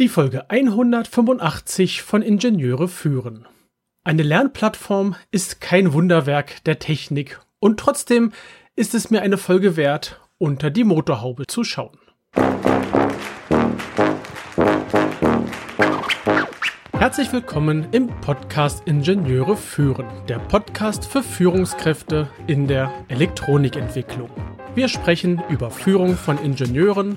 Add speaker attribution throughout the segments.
Speaker 1: Die Folge 185 von Ingenieure führen. Eine Lernplattform ist kein Wunderwerk der Technik und trotzdem ist es mir eine Folge wert, unter die Motorhaube zu schauen. Herzlich willkommen im Podcast Ingenieure führen, der Podcast für Führungskräfte in der Elektronikentwicklung. Wir sprechen über Führung von Ingenieuren,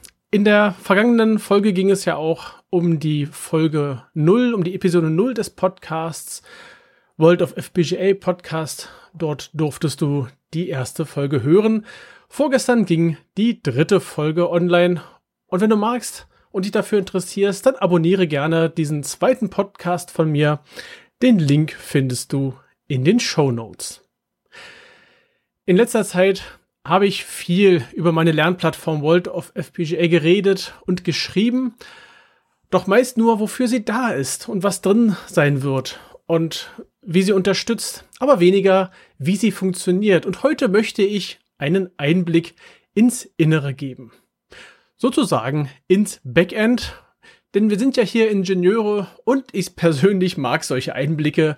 Speaker 1: in der vergangenen Folge ging es ja auch um die Folge 0, um die Episode 0 des Podcasts World of FPGA Podcast. Dort durftest du die erste Folge hören. Vorgestern ging die dritte Folge online. Und wenn du magst und dich dafür interessierst, dann abonniere gerne diesen zweiten Podcast von mir. Den Link findest du in den Show Notes. In letzter Zeit habe ich viel über meine Lernplattform World of FPGA geredet und geschrieben, doch meist nur, wofür sie da ist und was drin sein wird und wie sie unterstützt, aber weniger, wie sie funktioniert. Und heute möchte ich einen Einblick ins Innere geben. Sozusagen ins Backend, denn wir sind ja hier Ingenieure und ich persönlich mag solche Einblicke,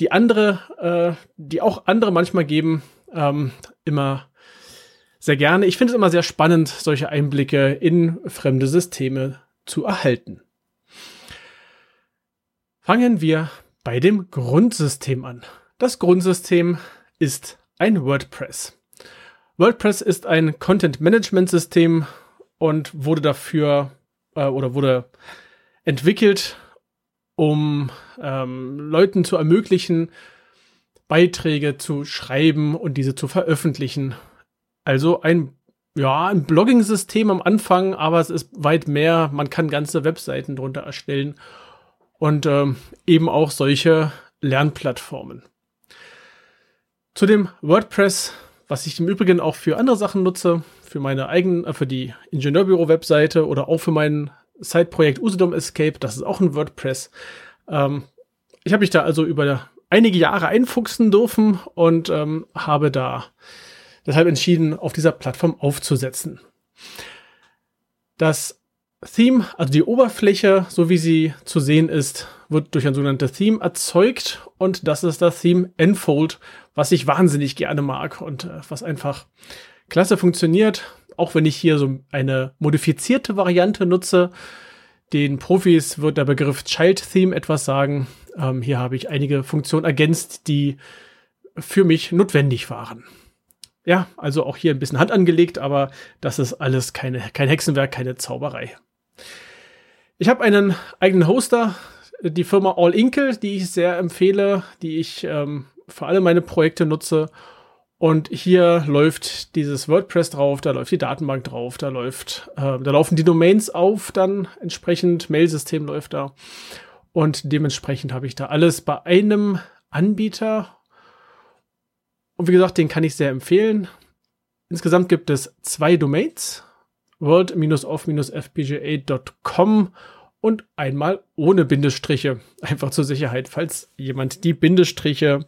Speaker 1: die andere, äh, die auch andere manchmal geben, ähm, immer sehr gerne. Ich finde es immer sehr spannend, solche Einblicke in fremde Systeme zu erhalten. Fangen wir bei dem Grundsystem an. Das Grundsystem ist ein WordPress. WordPress ist ein Content Management System und wurde dafür äh, oder wurde entwickelt, um ähm, Leuten zu ermöglichen, Beiträge zu schreiben und diese zu veröffentlichen also ein, ja, ein Blogging-System am Anfang, aber es ist weit mehr. Man kann ganze Webseiten drunter erstellen und ähm, eben auch solche Lernplattformen. Zu dem WordPress, was ich im Übrigen auch für andere Sachen nutze, für meine eigenen, äh, für die Ingenieurbüro-Webseite oder auch für mein Side-Projekt Usedom Escape, das ist auch ein WordPress. Ähm, ich habe mich da also über einige Jahre einfuchsen dürfen und ähm, habe da deshalb entschieden, auf dieser Plattform aufzusetzen. Das Theme, also die Oberfläche, so wie sie zu sehen ist, wird durch ein sogenanntes Theme erzeugt und das ist das Theme Enfold, was ich wahnsinnig gerne mag und äh, was einfach klasse funktioniert, auch wenn ich hier so eine modifizierte Variante nutze. Den Profis wird der Begriff Child Theme etwas sagen. Ähm, hier habe ich einige Funktionen ergänzt, die für mich notwendig waren ja, also auch hier ein bisschen Hand angelegt, aber das ist alles keine, kein Hexenwerk, keine Zauberei. Ich habe einen eigenen Hoster, die Firma All Inkle, die ich sehr empfehle, die ich ähm, für alle meine Projekte nutze. Und hier läuft dieses WordPress drauf, da läuft die Datenbank drauf, da läuft, äh, da laufen die Domains auf, dann entsprechend Mailsystem läuft da. Und dementsprechend habe ich da alles bei einem Anbieter und wie gesagt, den kann ich sehr empfehlen. Insgesamt gibt es zwei Domains, world-off-fpga.com und einmal ohne Bindestriche. Einfach zur Sicherheit, falls jemand die Bindestriche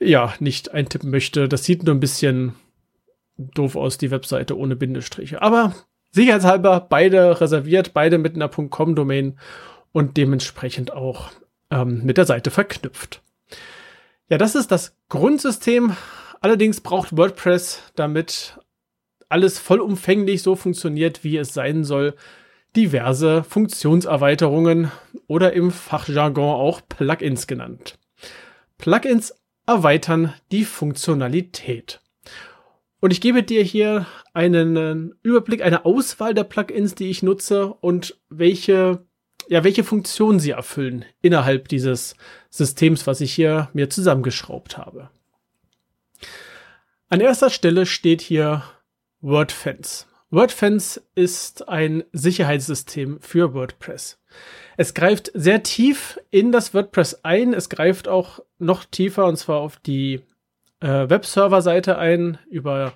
Speaker 1: ja nicht eintippen möchte. Das sieht nur ein bisschen doof aus, die Webseite ohne Bindestriche. Aber sicherheitshalber beide reserviert, beide mit einer .com-Domain und dementsprechend auch ähm, mit der Seite verknüpft. Ja, das ist das Grundsystem. Allerdings braucht WordPress, damit alles vollumfänglich so funktioniert, wie es sein soll, diverse Funktionserweiterungen oder im Fachjargon auch Plugins genannt. Plugins erweitern die Funktionalität. Und ich gebe dir hier einen Überblick, eine Auswahl der Plugins, die ich nutze und welche ja, welche Funktionen sie erfüllen innerhalb dieses Systems, was ich hier mir zusammengeschraubt habe. An erster Stelle steht hier WordFence. WordFence ist ein Sicherheitssystem für WordPress. Es greift sehr tief in das WordPress ein. Es greift auch noch tiefer und zwar auf die äh, Webserver-Seite ein über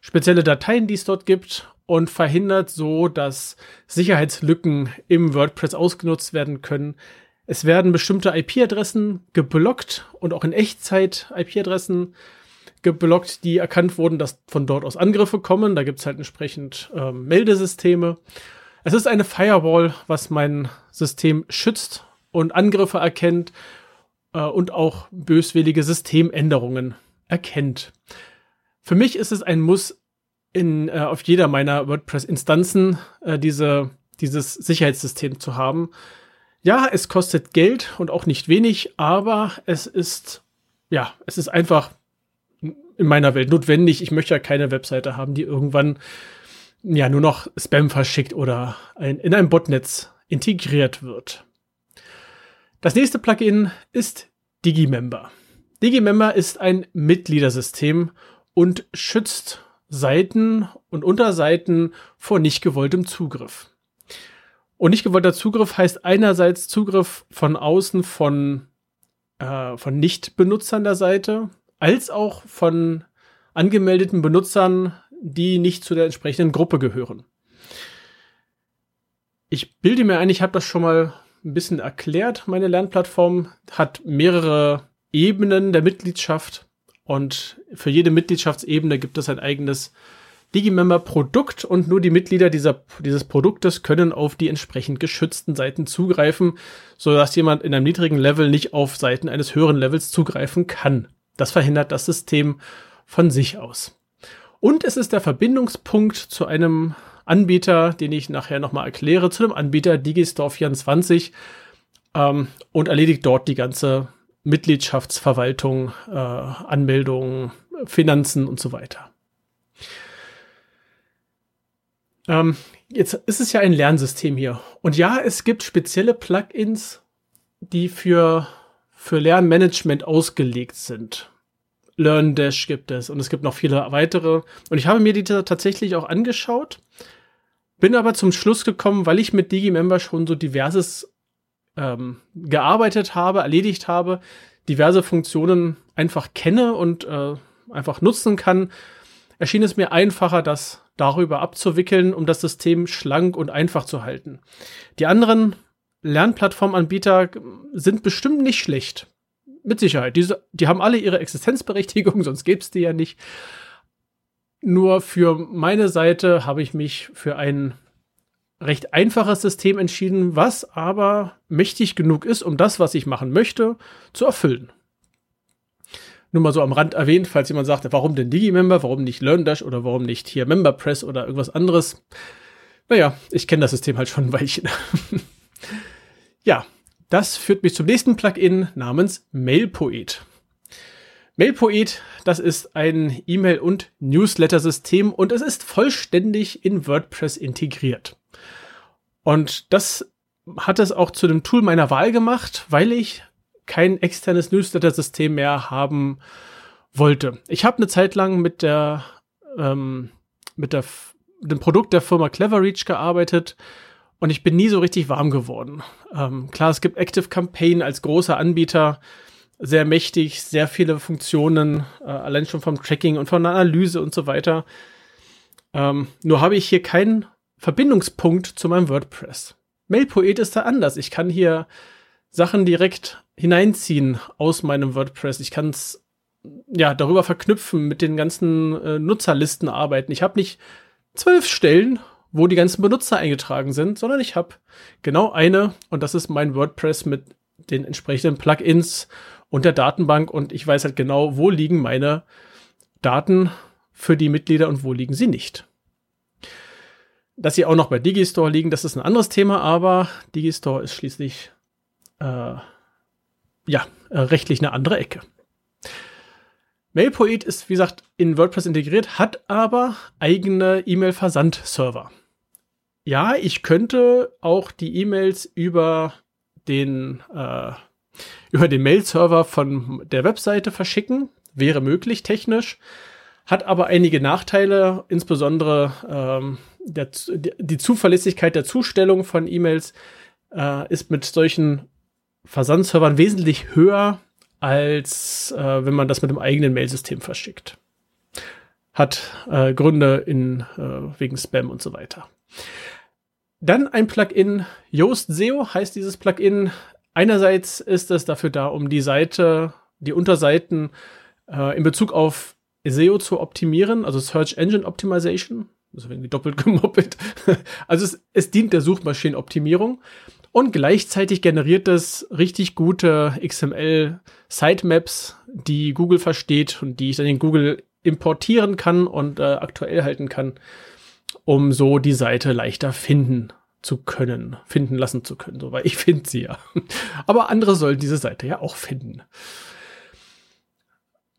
Speaker 1: spezielle Dateien, die es dort gibt und verhindert so, dass Sicherheitslücken im WordPress ausgenutzt werden können. Es werden bestimmte IP-Adressen geblockt und auch in Echtzeit IP-Adressen geblockt, die erkannt wurden, dass von dort aus Angriffe kommen. Da gibt es halt entsprechend ähm, Meldesysteme. Es ist eine Firewall, was mein System schützt und Angriffe erkennt äh, und auch böswillige Systemänderungen erkennt. Für mich ist es ein Muss, in, äh, auf jeder meiner WordPress-Instanzen äh, diese, dieses Sicherheitssystem zu haben. Ja, es kostet Geld und auch nicht wenig, aber es ist, ja, es ist einfach in meiner Welt notwendig. Ich möchte ja keine Webseite haben, die irgendwann ja nur noch Spam verschickt oder ein, in einem Botnetz integriert wird. Das nächste Plugin ist Digimember. Digimember ist ein Mitgliedersystem und schützt Seiten und Unterseiten vor nicht gewolltem Zugriff. Und nicht gewollter Zugriff heißt einerseits Zugriff von außen von, äh, von Nicht-Benutzern der Seite, als auch von angemeldeten Benutzern, die nicht zu der entsprechenden Gruppe gehören. Ich bilde mir ein, ich habe das schon mal ein bisschen erklärt. Meine Lernplattform hat mehrere Ebenen der Mitgliedschaft und für jede Mitgliedschaftsebene gibt es ein eigenes Digimember-Produkt und nur die Mitglieder dieser, dieses Produktes können auf die entsprechend geschützten Seiten zugreifen, sodass jemand in einem niedrigen Level nicht auf Seiten eines höheren Levels zugreifen kann. Das verhindert das System von sich aus. Und es ist der Verbindungspunkt zu einem Anbieter, den ich nachher nochmal erkläre, zu dem Anbieter Digistore24 ähm, und erledigt dort die ganze Mitgliedschaftsverwaltung, äh, Anmeldungen, Finanzen und so weiter. Ähm, jetzt ist es ja ein Lernsystem hier. Und ja, es gibt spezielle Plugins, die für für Lernmanagement ausgelegt sind. LearnDash gibt es und es gibt noch viele weitere. Und ich habe mir die tatsächlich auch angeschaut, bin aber zum Schluss gekommen, weil ich mit Digimember schon so diverses ähm, gearbeitet habe, erledigt habe, diverse Funktionen einfach kenne und äh, einfach nutzen kann, erschien es mir einfacher, das darüber abzuwickeln, um das System schlank und einfach zu halten. Die anderen Lernplattformanbieter sind bestimmt nicht schlecht. Mit Sicherheit. Die, die haben alle ihre Existenzberechtigung, sonst gäbe es die ja nicht. Nur für meine Seite habe ich mich für ein recht einfaches System entschieden, was aber mächtig genug ist, um das, was ich machen möchte, zu erfüllen. Nur mal so am Rand erwähnt, falls jemand sagt, warum denn Digimember, warum nicht LearnDash oder warum nicht hier MemberPress oder irgendwas anderes. Naja, ich kenne das System halt schon ein Weilchen. Ja, das führt mich zum nächsten Plugin namens MailPoet. MailPoet, das ist ein E-Mail- und Newsletter-System und es ist vollständig in WordPress integriert. Und das hat es auch zu dem Tool meiner Wahl gemacht, weil ich kein externes Newsletter-System mehr haben wollte. Ich habe eine Zeit lang mit der ähm, mit der, dem Produkt der Firma Cleverreach gearbeitet und ich bin nie so richtig warm geworden. Ähm, klar, es gibt Active Campaign als großer Anbieter, sehr mächtig, sehr viele Funktionen, äh, allein schon vom Tracking und von der Analyse und so weiter. Ähm, nur habe ich hier keinen Verbindungspunkt zu meinem WordPress. MailPoet ist da anders. Ich kann hier Sachen direkt hineinziehen aus meinem WordPress. Ich kann es ja darüber verknüpfen, mit den ganzen äh, Nutzerlisten arbeiten. Ich habe nicht zwölf Stellen, wo die ganzen Benutzer eingetragen sind, sondern ich habe genau eine und das ist mein WordPress mit den entsprechenden Plugins und der Datenbank und ich weiß halt genau, wo liegen meine Daten für die Mitglieder und wo liegen sie nicht. Dass sie auch noch bei Digistore liegen, das ist ein anderes Thema, aber Digistore ist schließlich äh, ja rechtlich eine andere Ecke. MailPoet ist, wie gesagt, in WordPress integriert, hat aber eigene E-Mail-Versandserver ja, ich könnte auch die E-Mails über den äh, über den Mail-Server von der Webseite verschicken, wäre möglich technisch. Hat aber einige Nachteile, insbesondere ähm, der, die Zuverlässigkeit der Zustellung von E-Mails äh, ist mit solchen Versandservern wesentlich höher, als äh, wenn man das mit dem eigenen Mailsystem verschickt. Hat äh, Gründe in, äh, wegen Spam und so weiter. Dann ein Plugin, Yoast SEO heißt dieses Plugin. Einerseits ist es dafür da, um die Seite, die Unterseiten äh, in Bezug auf SEO zu optimieren, also Search Engine Optimization. Also irgendwie doppelt gemoppelt. Also es, es dient der Suchmaschinenoptimierung und gleichzeitig generiert es richtig gute XML-Sitemaps, die Google versteht und die ich dann in Google importieren kann und äh, aktuell halten kann, um so die Seite leichter finden zu können, finden lassen zu können. So, weil ich finde sie ja. Aber andere sollen diese Seite ja auch finden.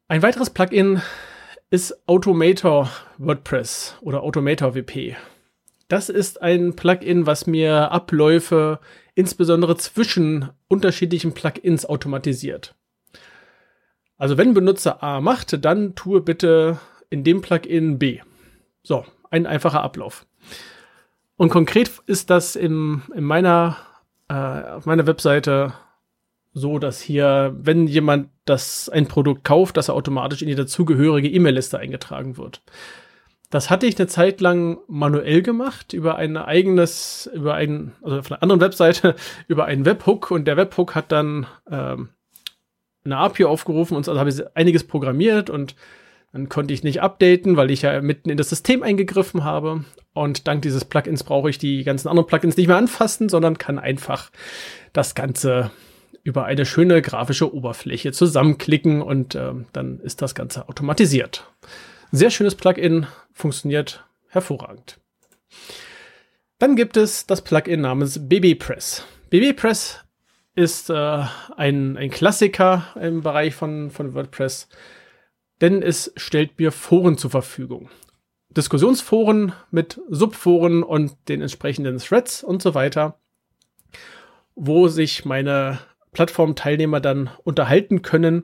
Speaker 1: Ein weiteres Plugin ist Automator WordPress oder Automator WP. Das ist ein Plugin, was mir Abläufe insbesondere zwischen unterschiedlichen Plugins automatisiert. Also wenn Benutzer A macht, dann tue bitte in dem Plugin B. So, ein einfacher Ablauf. Und konkret ist das in, in meiner, äh, auf meiner Webseite so, dass hier, wenn jemand das ein Produkt kauft, dass er automatisch in die dazugehörige E-Mail-Liste eingetragen wird. Das hatte ich eine Zeit lang manuell gemacht über ein eigenes, über ein, also auf einer anderen Webseite, über einen Webhook und der Webhook hat dann ähm, eine API aufgerufen und also habe ich einiges programmiert und dann konnte ich nicht updaten, weil ich ja mitten in das System eingegriffen habe. Und dank dieses Plugins brauche ich die ganzen anderen Plugins nicht mehr anfassen, sondern kann einfach das Ganze über eine schöne grafische Oberfläche zusammenklicken und äh, dann ist das Ganze automatisiert. Sehr schönes Plugin, funktioniert hervorragend. Dann gibt es das Plugin namens BBPress. BBPress ist äh, ein, ein Klassiker im Bereich von, von WordPress, denn es stellt mir Foren zur Verfügung. Diskussionsforen mit Subforen und den entsprechenden Threads und so weiter, wo sich meine Plattformteilnehmer dann unterhalten können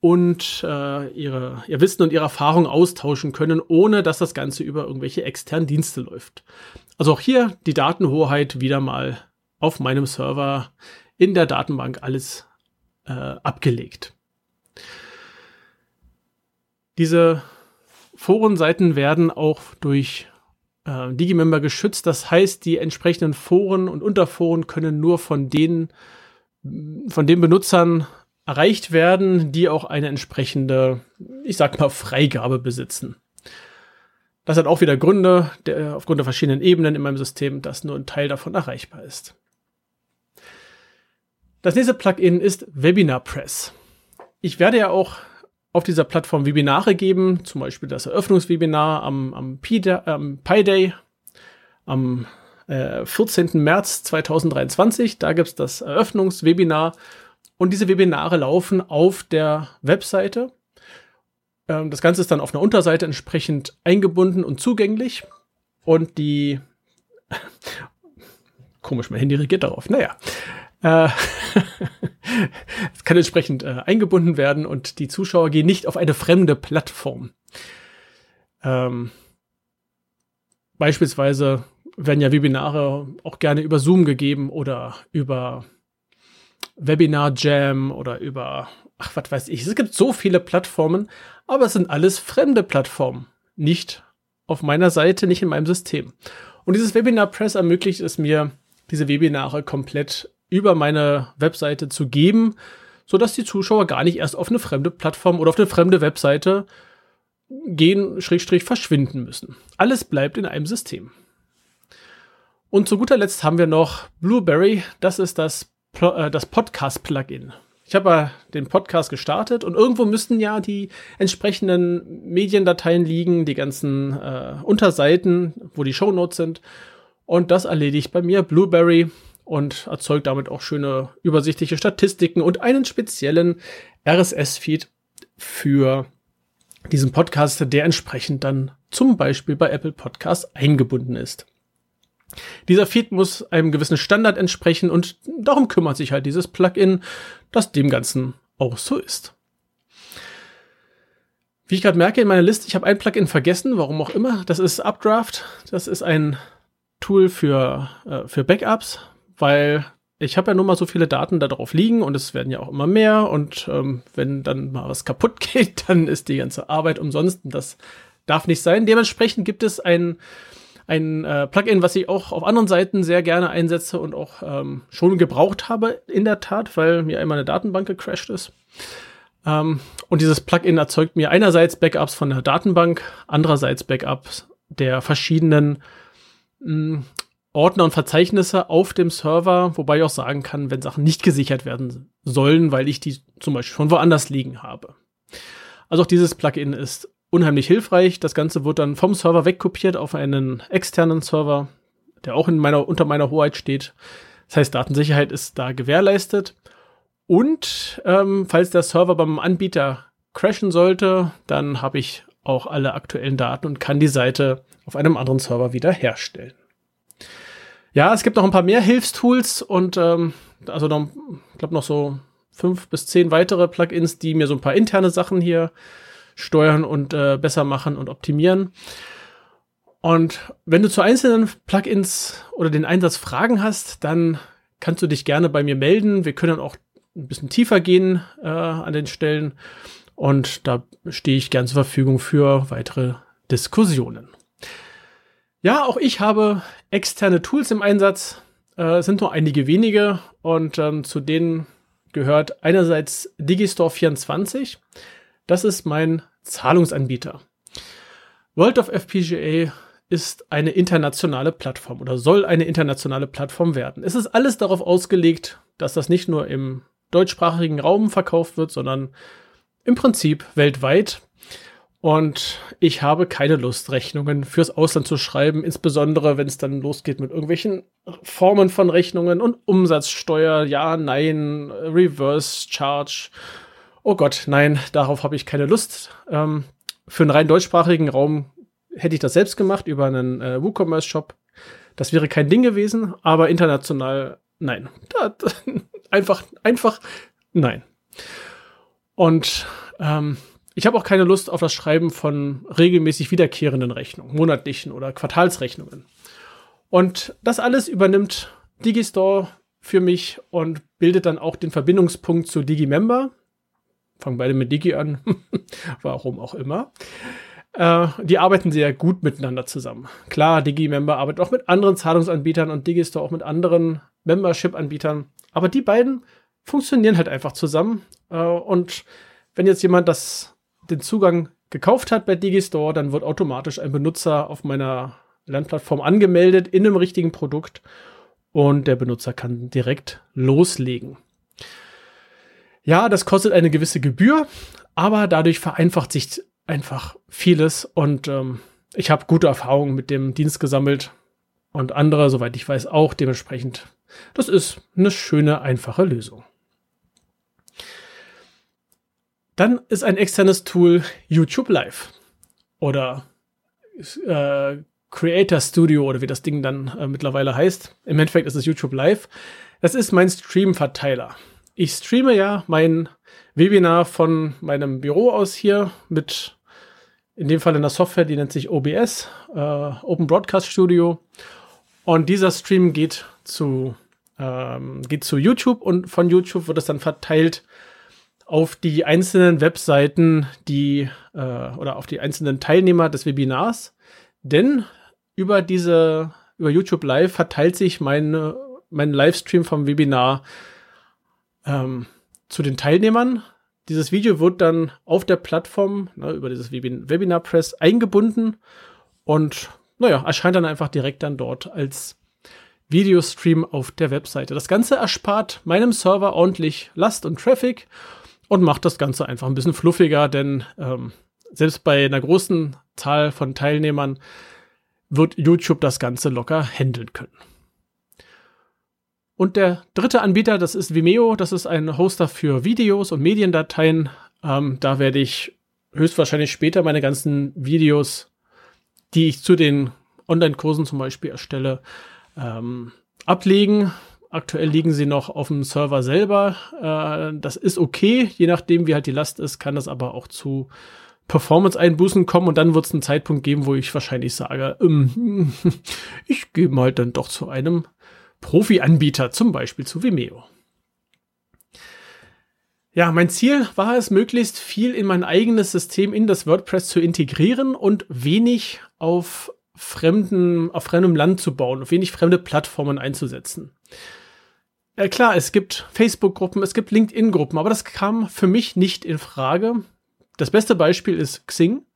Speaker 1: und äh, ihre, ihr Wissen und ihre Erfahrung austauschen können, ohne dass das Ganze über irgendwelche externen Dienste läuft. Also auch hier die Datenhoheit wieder mal auf meinem Server in der Datenbank alles äh, abgelegt. Diese Forenseiten werden auch durch äh, Digimember geschützt. Das heißt, die entsprechenden Foren und Unterforen können nur von den, von den Benutzern erreicht werden, die auch eine entsprechende, ich sag mal, Freigabe besitzen. Das hat auch wieder Gründe, der, aufgrund der verschiedenen Ebenen in meinem System, dass nur ein Teil davon erreichbar ist. Das nächste Plugin ist Webinar Press. Ich werde ja auch auf dieser Plattform Webinare geben, zum Beispiel das Eröffnungswebinar am, am ähm, Pi Day am äh, 14. März 2023. Da gibt es das Eröffnungswebinar und diese Webinare laufen auf der Webseite. Ähm, das Ganze ist dann auf einer Unterseite entsprechend eingebunden und zugänglich. Und die komisch, mein Handy reagiert darauf. Naja. Äh, es kann entsprechend äh, eingebunden werden und die Zuschauer gehen nicht auf eine fremde Plattform. Ähm, beispielsweise werden ja Webinare auch gerne über Zoom gegeben oder über Webinar Jam oder über, ach, was weiß ich. Es gibt so viele Plattformen, aber es sind alles fremde Plattformen. Nicht auf meiner Seite, nicht in meinem System. Und dieses Webinar Press ermöglicht es mir, diese Webinare komplett über meine Webseite zu geben, sodass die Zuschauer gar nicht erst auf eine fremde Plattform oder auf eine fremde Webseite gehen, Schrägstrich verschwinden müssen. Alles bleibt in einem System. Und zu guter Letzt haben wir noch Blueberry. Das ist das äh, das Podcast-Plugin. Ich habe den Podcast gestartet und irgendwo müssten ja die entsprechenden Mediendateien liegen, die ganzen äh, Unterseiten, wo die Shownotes sind. Und das erledigt bei mir Blueberry und erzeugt damit auch schöne übersichtliche Statistiken und einen speziellen RSS-Feed für diesen Podcast, der entsprechend dann zum Beispiel bei Apple Podcasts eingebunden ist. Dieser Feed muss einem gewissen Standard entsprechen und darum kümmert sich halt dieses Plugin, dass dem Ganzen auch so ist. Wie ich gerade merke in meiner Liste, ich habe ein Plugin vergessen, warum auch immer. Das ist Updraft. Das ist ein Tool für, äh, für Backups, weil ich habe ja nur mal so viele Daten da drauf liegen und es werden ja auch immer mehr. Und ähm, wenn dann mal was kaputt geht, dann ist die ganze Arbeit umsonst. Und das darf nicht sein. Dementsprechend gibt es ein, ein äh, Plugin, was ich auch auf anderen Seiten sehr gerne einsetze und auch ähm, schon gebraucht habe, in der Tat, weil mir einmal eine Datenbank gecrashed ist. Ähm, und dieses Plugin erzeugt mir einerseits Backups von der Datenbank, andererseits Backups der verschiedenen mh, mm, Ordner und Verzeichnisse auf dem Server, wobei ich auch sagen kann, wenn Sachen nicht gesichert werden sollen, weil ich die zum Beispiel schon woanders liegen habe. Also auch dieses Plugin ist unheimlich hilfreich. Das Ganze wird dann vom Server wegkopiert auf einen externen Server, der auch in meiner, unter meiner Hoheit steht. Das heißt, Datensicherheit ist da gewährleistet. Und ähm, falls der Server beim Anbieter crashen sollte, dann habe ich auch alle aktuellen Daten und kann die Seite auf einem anderen Server wieder herstellen. Ja, es gibt noch ein paar mehr Hilfstools und ähm, also noch, ich glaube noch so fünf bis zehn weitere Plugins, die mir so ein paar interne Sachen hier steuern und äh, besser machen und optimieren. Und wenn du zu einzelnen Plugins oder den Einsatz Fragen hast, dann kannst du dich gerne bei mir melden. Wir können auch ein bisschen tiefer gehen äh, an den Stellen. Und da stehe ich gern zur Verfügung für weitere Diskussionen. Ja, auch ich habe externe Tools im Einsatz. Äh, sind nur einige wenige und ähm, zu denen gehört einerseits Digistore 24. Das ist mein Zahlungsanbieter. World of FPGA ist eine internationale Plattform oder soll eine internationale Plattform werden. Es ist alles darauf ausgelegt, dass das nicht nur im deutschsprachigen Raum verkauft wird, sondern im Prinzip weltweit. Und ich habe keine Lust, Rechnungen fürs Ausland zu schreiben, insbesondere wenn es dann losgeht mit irgendwelchen Formen von Rechnungen und Umsatzsteuer, ja, nein, Reverse Charge. Oh Gott, nein, darauf habe ich keine Lust. Ähm, für einen rein deutschsprachigen Raum hätte ich das selbst gemacht über einen äh, WooCommerce-Shop. Das wäre kein Ding gewesen, aber international, nein. Da, einfach, einfach nein. Und ähm, ich habe auch keine Lust auf das Schreiben von regelmäßig wiederkehrenden Rechnungen, monatlichen oder Quartalsrechnungen. Und das alles übernimmt Digistore für mich und bildet dann auch den Verbindungspunkt zu Digimember. Fangen beide mit Digi an, warum auch immer. Äh, die arbeiten sehr gut miteinander zusammen. Klar, Digimember arbeitet auch mit anderen Zahlungsanbietern und Digistore auch mit anderen Membership-Anbietern. Aber die beiden funktionieren halt einfach zusammen. Äh, und wenn jetzt jemand das, den Zugang gekauft hat bei Digistore, dann wird automatisch ein Benutzer auf meiner Lernplattform angemeldet in einem richtigen Produkt und der Benutzer kann direkt loslegen. Ja, das kostet eine gewisse Gebühr, aber dadurch vereinfacht sich einfach vieles und ähm, ich habe gute Erfahrungen mit dem Dienst gesammelt und andere, soweit ich weiß, auch dementsprechend. Das ist eine schöne, einfache Lösung. Dann ist ein externes Tool YouTube Live oder äh, Creator Studio oder wie das Ding dann äh, mittlerweile heißt. Im Endeffekt ist es YouTube Live. Das ist mein Stream-Verteiler. Ich streame ja mein Webinar von meinem Büro aus hier mit in dem Fall in der Software, die nennt sich OBS, äh, Open Broadcast Studio. Und dieser Stream geht zu, ähm, geht zu YouTube und von YouTube wird es dann verteilt auf die einzelnen Webseiten, die äh, oder auf die einzelnen Teilnehmer des Webinars. Denn über diese, über YouTube Live verteilt sich meine, mein Livestream vom Webinar ähm, zu den Teilnehmern. Dieses Video wird dann auf der Plattform ne, über dieses Webin Webinar Press eingebunden und naja, erscheint dann einfach direkt dann dort als Videostream auf der Webseite. Das Ganze erspart meinem Server ordentlich Last und Traffic und macht das Ganze einfach ein bisschen fluffiger, denn ähm, selbst bei einer großen Zahl von Teilnehmern wird YouTube das Ganze locker handeln können. Und der dritte Anbieter, das ist Vimeo, das ist ein Hoster für Videos und Mediendateien. Ähm, da werde ich höchstwahrscheinlich später meine ganzen Videos, die ich zu den Online-Kursen zum Beispiel erstelle, ähm, ablegen. Aktuell liegen sie noch auf dem Server selber. Äh, das ist okay, je nachdem, wie halt die Last ist, kann das aber auch zu Performance-Einbußen kommen und dann wird es einen Zeitpunkt geben, wo ich wahrscheinlich sage, ähm, ich gehe mal dann doch zu einem Profi-Anbieter, zum Beispiel zu Vimeo. Ja, mein Ziel war es, möglichst viel in mein eigenes System in das WordPress zu integrieren und wenig auf fremden, auf fremdem Land zu bauen, auf wenig fremde Plattformen einzusetzen. Ja, klar, es gibt Facebook-Gruppen, es gibt LinkedIn-Gruppen, aber das kam für mich nicht in Frage. Das beste Beispiel ist Xing.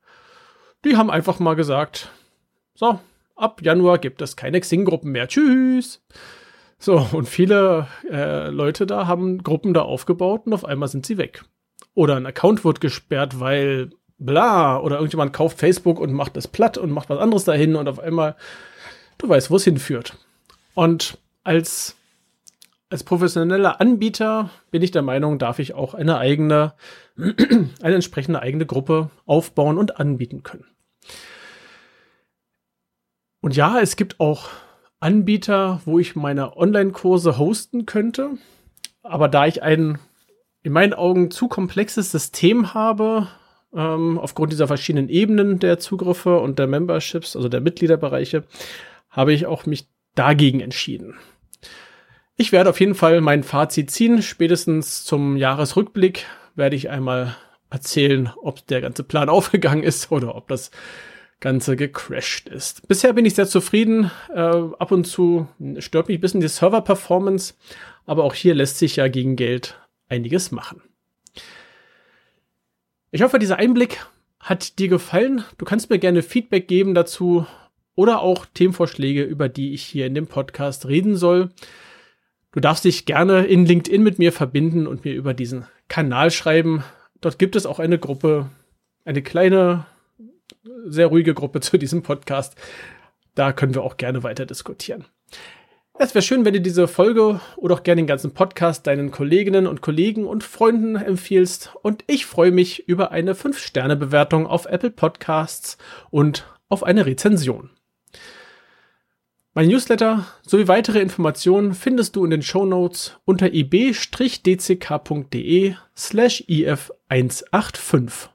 Speaker 1: Die haben einfach mal gesagt, so, ab Januar gibt es keine Xing-Gruppen mehr. Tschüss. So, und viele äh, Leute da haben Gruppen da aufgebaut und auf einmal sind sie weg. Oder ein Account wird gesperrt, weil bla, oder irgendjemand kauft Facebook und macht es platt und macht was anderes dahin und auf einmal, du weißt, wo es hinführt. Und als, als professioneller Anbieter bin ich der Meinung, darf ich auch eine eigene, eine entsprechende eigene Gruppe aufbauen und anbieten können. Und ja, es gibt auch Anbieter, wo ich meine Online-Kurse hosten könnte. Aber da ich ein in meinen Augen zu komplexes System habe, ähm, aufgrund dieser verschiedenen Ebenen der Zugriffe und der Memberships, also der Mitgliederbereiche, habe ich auch mich dagegen entschieden. Ich werde auf jeden Fall mein Fazit ziehen. Spätestens zum Jahresrückblick werde ich einmal erzählen, ob der ganze Plan aufgegangen ist oder ob das Ganze gecrashed ist. Bisher bin ich sehr zufrieden. Äh, ab und zu stört mich ein bisschen die Server-Performance, aber auch hier lässt sich ja gegen Geld einiges machen. Ich hoffe, dieser Einblick hat dir gefallen. Du kannst mir gerne Feedback geben dazu oder auch Themenvorschläge, über die ich hier in dem Podcast reden soll. Du darfst dich gerne in LinkedIn mit mir verbinden und mir über diesen Kanal schreiben. Dort gibt es auch eine Gruppe, eine kleine sehr ruhige Gruppe zu diesem Podcast. Da können wir auch gerne weiter diskutieren. Es wäre schön, wenn du diese Folge oder auch gerne den ganzen Podcast deinen Kolleginnen und Kollegen und Freunden empfiehlst. Und ich freue mich über eine 5-Sterne-Bewertung auf Apple Podcasts und auf eine Rezension. Mein Newsletter sowie weitere Informationen findest du in den Show Notes unter ib-dck.de slash if185.